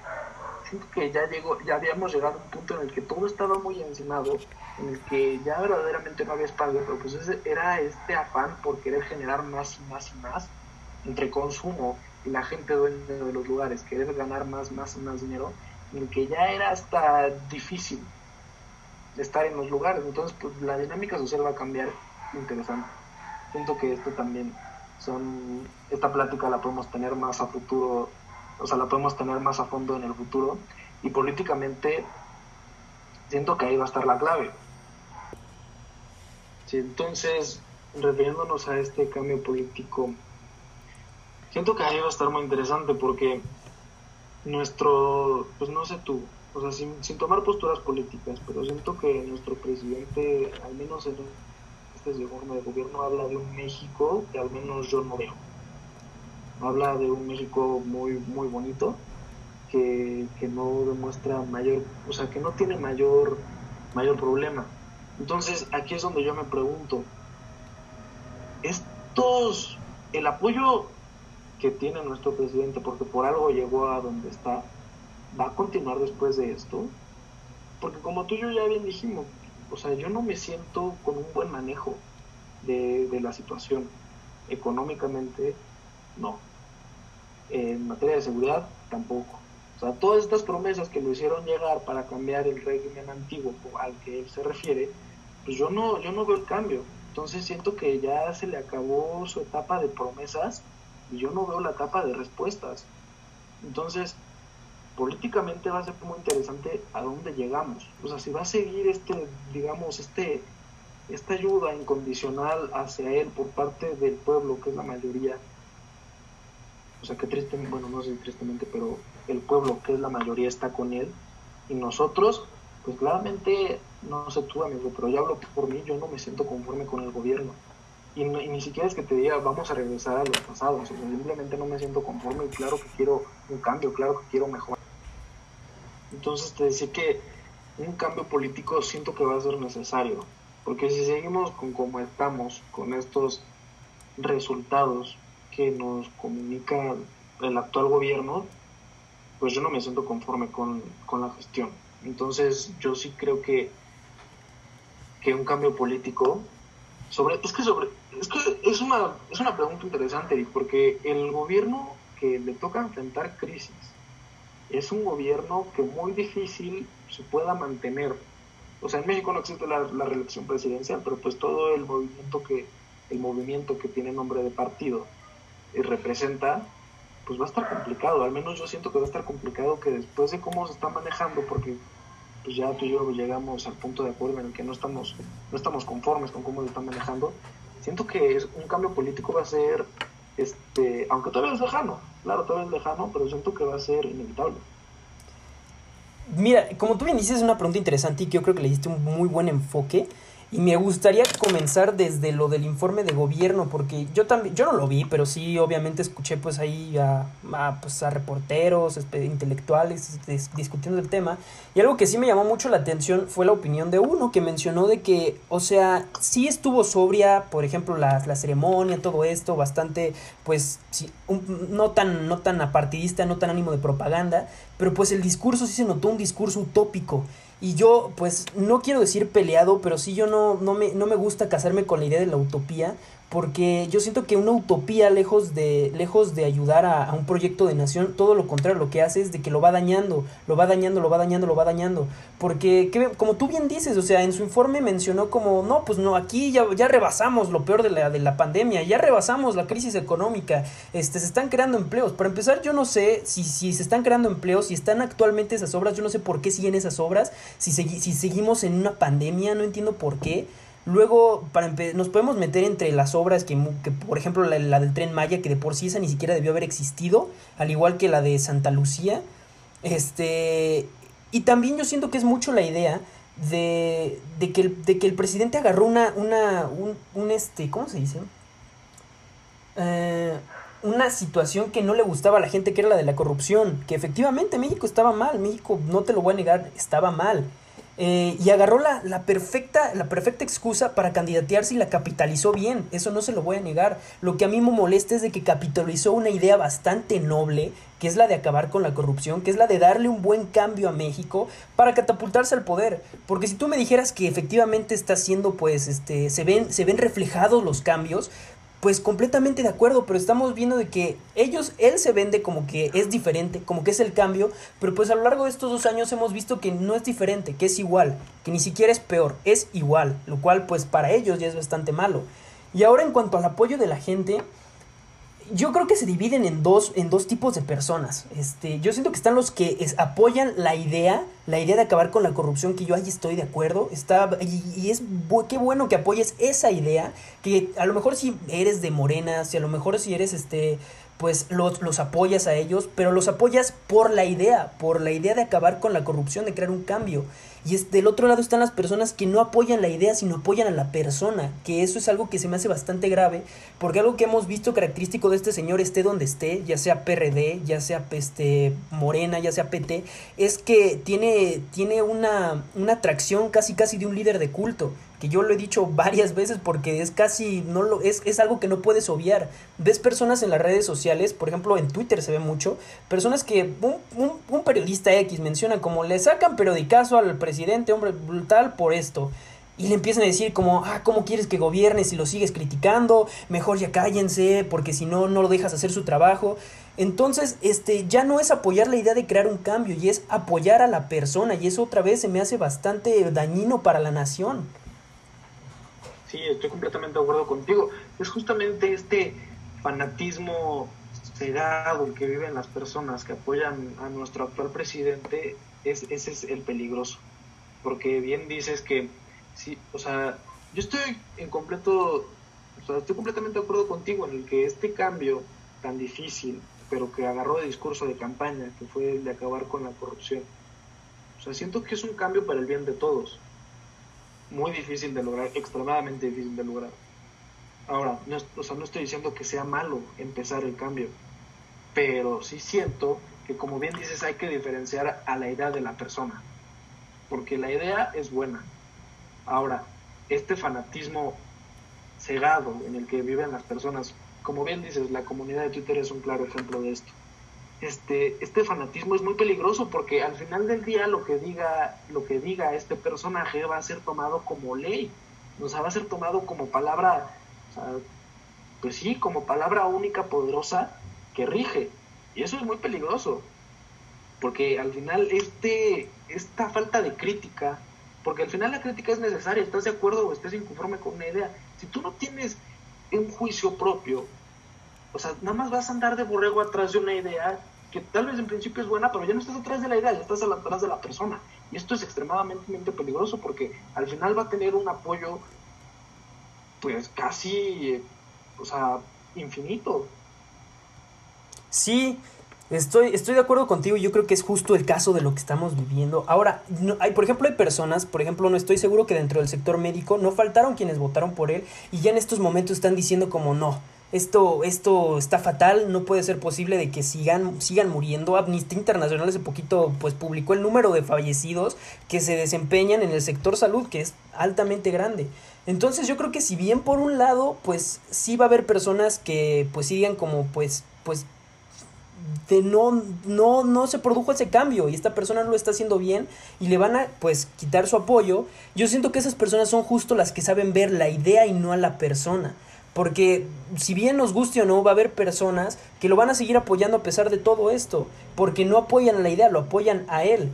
siento que ya llegó, ya habíamos llegado a un punto en el que todo estaba muy encimado, en el que ya verdaderamente no había espacio, pero pues ese era este afán por querer generar más y más y más entre consumo y la gente dueña de los lugares, querer ganar más, más y más dinero, en el que ya era hasta difícil estar en los lugares. Entonces, pues la dinámica social va a cambiar interesante. Siento que esto también son, esta plática la podemos tener más a futuro, o sea, la podemos tener más a fondo en el futuro. Y políticamente, siento que ahí va a estar la clave. Sí, entonces, refiriéndonos a este cambio político, siento que ahí va a estar muy interesante porque nuestro, pues no sé tú, o sea, sin, sin, tomar posturas políticas, pero siento que nuestro presidente, al menos en este informe de gobierno, habla de un México que al menos yo no veo. Habla de un México muy, muy bonito, que, que no demuestra mayor, o sea, que no tiene mayor, mayor problema. Entonces, aquí es donde yo me pregunto, estos, el apoyo que tiene nuestro presidente, porque por algo llegó a donde está, va a continuar después de esto? Porque como tú y yo ya bien dijimos, o sea, yo no me siento con un buen manejo de, la situación. Económicamente, no. En materia de seguridad, tampoco. O sea, todas estas promesas que lo hicieron llegar para cambiar el régimen antiguo al que él se refiere, pues yo no, yo no veo el cambio. Entonces siento que ya se le acabó su etapa de promesas y yo no veo la etapa de respuestas. Entonces, políticamente va a ser muy interesante a dónde llegamos. O sea, si va a seguir este, digamos, este, esta ayuda incondicional hacia él por parte del pueblo, que es la mayoría. O sea, que tristemente, bueno, no sé tristemente, pero el pueblo, que es la mayoría, está con él. Y nosotros, pues claramente, no sé tú, amigo, pero ya hablo por mí, yo no me siento conforme con el gobierno. Y, ni siquiera es que te diga vamos a regresar a los pasados, o sea, simplemente no me siento conforme y claro que quiero un cambio, claro que quiero mejorar. Entonces te decía que un cambio político siento que va a ser necesario, porque si seguimos con como estamos, con estos resultados que nos comunica el actual gobierno, pues yo no me siento conforme con, la gestión. Entonces yo sí creo que, que un cambio político sobre es que sobre es que es una es una pregunta interesante porque el gobierno que le toca enfrentar crisis es un gobierno que muy difícil se pueda mantener. O sea, en México no existe la, reelección presidencial, pero pues todo el movimiento que el movimiento que tiene nombre de partido y representa, pues va a estar complicado. Al menos yo siento que va a estar complicado que después de cómo se está manejando, porque pues ya tú y yo llegamos al punto de acuerdo en el que no estamos, no estamos conformes con cómo se está manejando, siento que es, un cambio político va a ser este, aunque todavía es lejano, claro, todavía es lejano, pero siento que va a ser inevitable. Mira, como tú bien dices, es una pregunta interesante y que yo creo que le diste un muy buen enfoque. Y me gustaría comenzar desde lo del informe de gobierno, porque yo también, yo no lo vi, pero sí obviamente escuché pues ahí a, a, pues, a reporteros, intelectuales discutiendo el tema. Y algo que sí me llamó mucho la atención fue la opinión de uno que mencionó de que, o sea, sí estuvo sobria, por ejemplo, la, la ceremonia, todo esto, bastante, pues, sí, no, tan, no tan apartidista, no tan ánimo de propaganda, pero pues el discurso sí se notó un discurso utópico. Y yo, pues, no quiero decir peleado, pero sí yo no, no, me, no me gusta casarme con la idea de la utopía, porque yo siento que una utopía, lejos de, lejos de ayudar a, un proyecto de nación, todo lo contrario, lo que hace es de que lo va dañando, lo va dañando, lo va dañando, lo va dañando. Porque, como tú bien dices, o sea, en su informe mencionó como, no, pues no, aquí ya, ya rebasamos lo peor de la, de la pandemia, ya rebasamos la crisis económica, este, se están creando empleos. Para empezar, yo no sé si, si se están creando empleos, si están actualmente esas obras, yo no sé por qué siguen esas obras, si, si seguimos en una pandemia, no entiendo por qué. Luego, para nos podemos meter entre las obras que, por ejemplo, la, del tren Maya, que de por sí esa ni siquiera debió haber existido, al igual que la de Santa Lucía. Este, y también yo siento que es mucho la idea de, de, que, el, de que el presidente agarró una, una, un, un este, ¿cómo se dice? Eh, una situación que no le gustaba a la gente, que era la de la corrupción, que efectivamente México estaba mal, México, no te lo voy a negar, estaba mal. Eh, y agarró la, la, perfecta, la perfecta excusa para candidatearse y la capitalizó bien. Eso no se lo voy a negar. Lo que a mí me molesta es de que capitalizó una idea bastante noble, que es la de acabar con la corrupción, que es la de darle un buen cambio a México para catapultarse al poder. Porque si tú me dijeras que efectivamente está haciendo, pues, este, se ven, se ven reflejados los cambios, pues completamente de acuerdo, pero estamos viendo de que ellos, él se vende como que es diferente, como que es el cambio, pero pues a lo largo de estos dos años hemos visto que no es diferente, que es igual, que ni siquiera es peor, es igual, lo cual pues para ellos ya es bastante malo. Y ahora en cuanto al apoyo de la gente, yo creo que se dividen en dos, en dos tipos de personas. Este, yo siento que están los que apoyan la idea, la idea de acabar con la corrupción, que yo ahí estoy de acuerdo. Está, y, es qué bueno que apoyes esa idea, que a lo mejor si eres de Morena, si a lo mejor si eres este pues los, los apoyas a ellos, pero los apoyas por la idea, por la idea de acabar con la corrupción, de crear un cambio. Y es, del otro lado están las personas que no apoyan la idea, sino apoyan a la persona, que eso es algo que se me hace bastante grave, porque algo que hemos visto característico de este señor, esté donde esté, ya sea PRD, ya sea este, Morena, ya sea PT, es que tiene, tiene una, una atracción casi casi de un líder de culto que yo lo he dicho varias veces porque es casi, no lo, es, es algo que no puedes obviar. Ves personas en las redes sociales, por ejemplo en Twitter se ve mucho, personas que un, un, periodista X menciona como le sacan periodicazo al presidente, hombre, brutal por esto. Y le empiezan a decir como, ah, ¿cómo quieres que gobierne si lo sigues criticando? Mejor ya cállense, porque si no, no lo dejas hacer su trabajo. Entonces, este, ya no es apoyar la idea de crear un cambio, y es apoyar a la persona, y eso otra vez se me hace bastante dañino para la nación. Sí, estoy completamente de acuerdo contigo. Es justamente este fanatismo cegado que viven las personas que apoyan a nuestro actual presidente, es, ese es el peligroso. Porque bien dices que, sí, o sea, yo estoy en completo, o sea, estoy completamente de acuerdo contigo en el que este cambio tan difícil, pero que agarró de discurso de campaña, que fue el de acabar con la corrupción, o sea, siento que es un cambio para el bien de todos muy difícil de lograr, extremadamente difícil de lograr. Ahora, no, o sea, no estoy diciendo que sea malo empezar el cambio, pero sí siento que como bien dices hay que diferenciar a la idea de la persona, porque la idea es buena. Ahora, este fanatismo cegado en el que viven las personas, como bien dices, la comunidad de Twitter es un claro ejemplo de esto este, este fanatismo es muy peligroso porque al final del día lo que diga, lo que diga este personaje va a ser tomado como ley, o sea, va a ser tomado como palabra, pues sí, como palabra única, poderosa, que rige. Y eso es muy peligroso, porque al final este, esta falta de crítica, porque al final la crítica es necesaria, estás de acuerdo o estés inconforme con una idea, si tú no tienes un juicio propio, o sea, nada más vas a andar de borrego atrás de una idea que tal vez en principio es buena, pero ya no estás atrás de la idea, ya estás atrás de la persona. Y esto es extremadamente peligroso porque al final va a tener un apoyo, pues casi, o sea, infinito. Sí, Estoy, estoy de acuerdo contigo, yo creo que es justo el caso de lo que estamos viviendo. Ahora, no, hay, por ejemplo, hay personas, por ejemplo, no estoy seguro que dentro del sector médico no faltaron quienes votaron por él y ya en estos momentos están diciendo como no, esto, esto está fatal, no puede ser posible de que sigan, sigan muriendo. Amnistía Internacional hace poquito pues publicó el número de fallecidos que se desempeñan en el sector salud, que es altamente grande. Entonces yo creo que si bien por un lado, pues sí va a haber personas que pues sigan como pues, pues de no, no, no se produjo ese cambio y esta persona no lo está haciendo bien y le van a pues quitar su apoyo, yo siento que esas personas son justo las que saben ver la idea y no a la persona. Porque si bien nos guste o no, va a haber personas que lo van a seguir apoyando a pesar de todo esto. Porque no apoyan la idea, lo apoyan a él.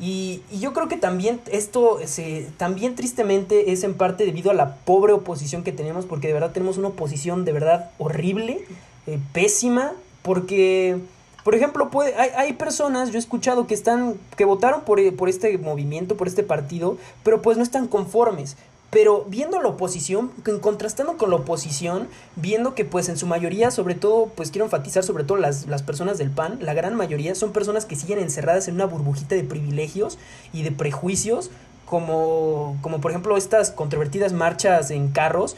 Y, y yo creo que también esto, se, también tristemente es en parte debido a la pobre oposición que tenemos. Porque de verdad tenemos una oposición de verdad horrible, eh, pésima. Porque por ejemplo, puede, hay, hay, personas, yo he escuchado que están, que votaron por, por, este movimiento, por este partido, pero pues no están conformes. Pero viendo la oposición, contrastando con la oposición, viendo que pues en su mayoría, sobre todo, pues quiero enfatizar sobre todo las, las personas del PAN, la gran mayoría son personas que siguen encerradas en una burbujita de privilegios y de prejuicios, como, como por ejemplo estas controvertidas marchas en carros,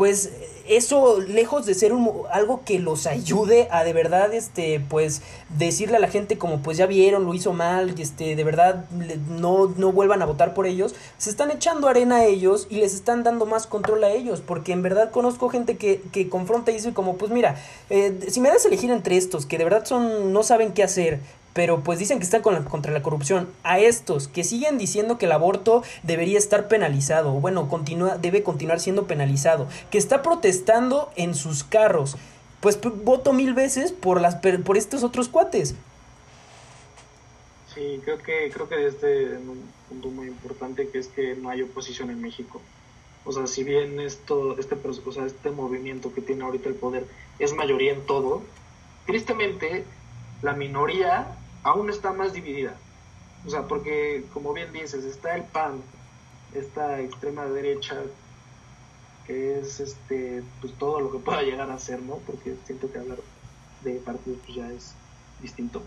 pues eso lejos de ser un, algo que los ayude a de verdad este pues decirle a la gente como pues ya vieron lo hizo mal este de verdad no no vuelvan a votar por ellos se están echando arena a ellos y les están dando más control a ellos porque en verdad conozco gente que, que confronta y dice como pues mira eh, si me das a elegir entre estos que de verdad son no saben qué hacer pero pues dicen que están con contra la corrupción. A estos que siguen diciendo que el aborto debería estar penalizado, bueno, continúa, debe continuar siendo penalizado, que está protestando en sus carros, pues voto mil veces por las por estos otros cuates. Sí, creo que creo que este un punto muy importante que es que no hay oposición en México. O sea, si bien esto este o sea, este movimiento que tiene ahorita el poder es mayoría en todo, tristemente la minoría aún está más dividida. O sea, porque como bien dices, está el PAN, esta extrema derecha, que es este pues todo lo que pueda llegar a ser, ¿no? Porque siento que hablar de partidos pues ya es distinto.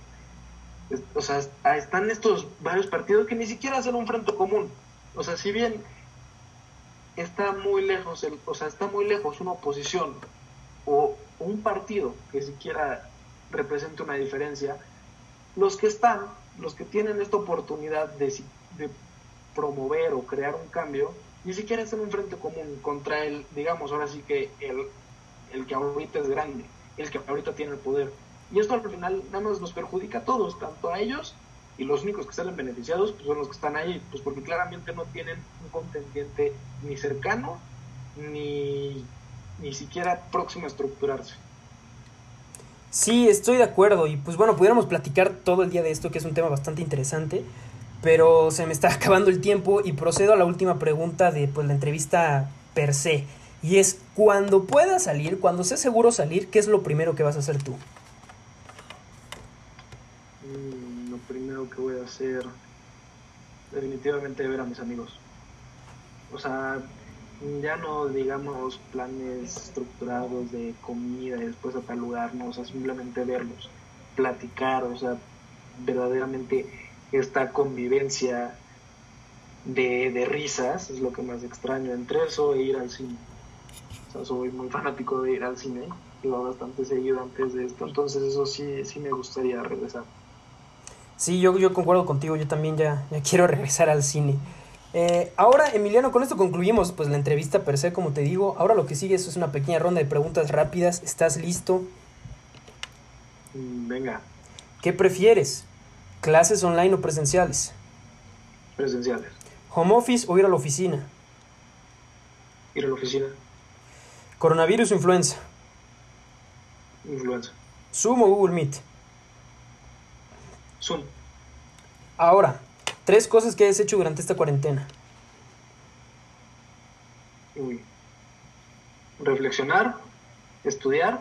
o sea, están estos varios partidos que ni siquiera hacen un frente común. O sea, si bien está muy lejos, el, o sea, está muy lejos una oposición o un partido que siquiera represente una diferencia, los que están, los que tienen esta oportunidad de, de promover o crear un cambio, ni siquiera están en un frente común contra el, digamos, ahora sí que el, el que ahorita es grande, el que ahorita tiene el poder. Y esto al final nada más nos perjudica a todos, tanto a ellos y los únicos que salen beneficiados pues son los que están ahí, pues porque claramente no tienen un contendiente ni cercano ni, ni siquiera próximo a estructurarse. Sí, estoy de acuerdo. Y pues bueno, pudiéramos platicar todo el día de esto, que es un tema bastante interesante. Pero se me está acabando el tiempo y procedo a la última pregunta de pues, la entrevista per se. Y es, cuando puedas salir, cuando seas seguro salir, ¿qué es lo primero que vas a hacer tú? Mm, lo primero que voy a hacer, definitivamente ver a mis amigos. O sea, ya no digamos planes estructurados de comida y después a tal lugar, o sea, simplemente verlos, platicar, o sea, verdaderamente esta convivencia de, de risas es lo que más extraño entre eso e ir al cine. O sea, soy muy fanático de ir al cine, iba bastante seguido antes de esto, entonces eso sí, sí me gustaría regresar. Sí, yo, yo concuerdo contigo, yo también ya, ya quiero regresar al cine. Eh, ahora, Emiliano, con esto concluimos pues la entrevista per se, como te digo. Ahora lo que sigue es una pequeña ronda de preguntas rápidas. ¿Estás listo? Mm, venga. ¿Qué prefieres? ¿Clases online o presenciales? Presenciales. ¿Home office o ir a la oficina? Ir a la oficina. ¿Coronavirus o influenza? Influenza. ¿Zoom o Google Meet? Zoom. Ahora, Tres cosas que has hecho durante esta cuarentena. Uy. Reflexionar, estudiar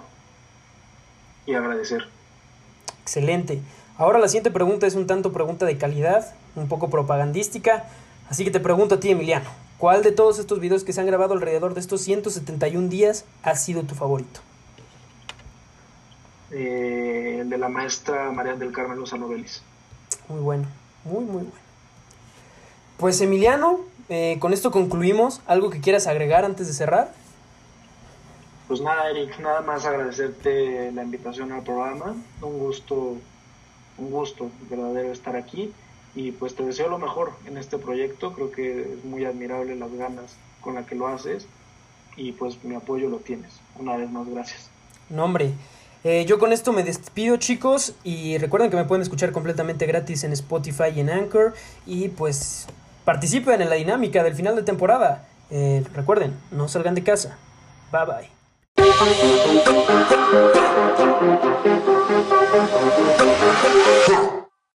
y agradecer. Excelente. Ahora la siguiente pregunta es un tanto pregunta de calidad, un poco propagandística. Así que te pregunto a ti, Emiliano, ¿cuál de todos estos videos que se han grabado alrededor de estos 171 días ha sido tu favorito? eh, el de la maestra María del Carmen Lozano Vélez. Muy bueno, muy, muy bueno. Pues Emiliano, eh, con esto concluimos. ¿Algo que quieras agregar antes de cerrar? Pues nada, Eric, nada más agradecerte la invitación al programa. Un gusto, un gusto verdadero estar aquí. Y pues te deseo lo mejor en este proyecto. Creo que es muy admirable las ganas con las que lo haces. Y pues mi apoyo lo tienes. Una vez más, gracias. No, hombre. Eh, yo con esto me despido chicos y recuerden que me pueden escuchar completamente gratis en Spotify y en Anchor y pues participen en la dinámica del final de temporada. Eh, recuerden, no salgan de casa. Bye bye.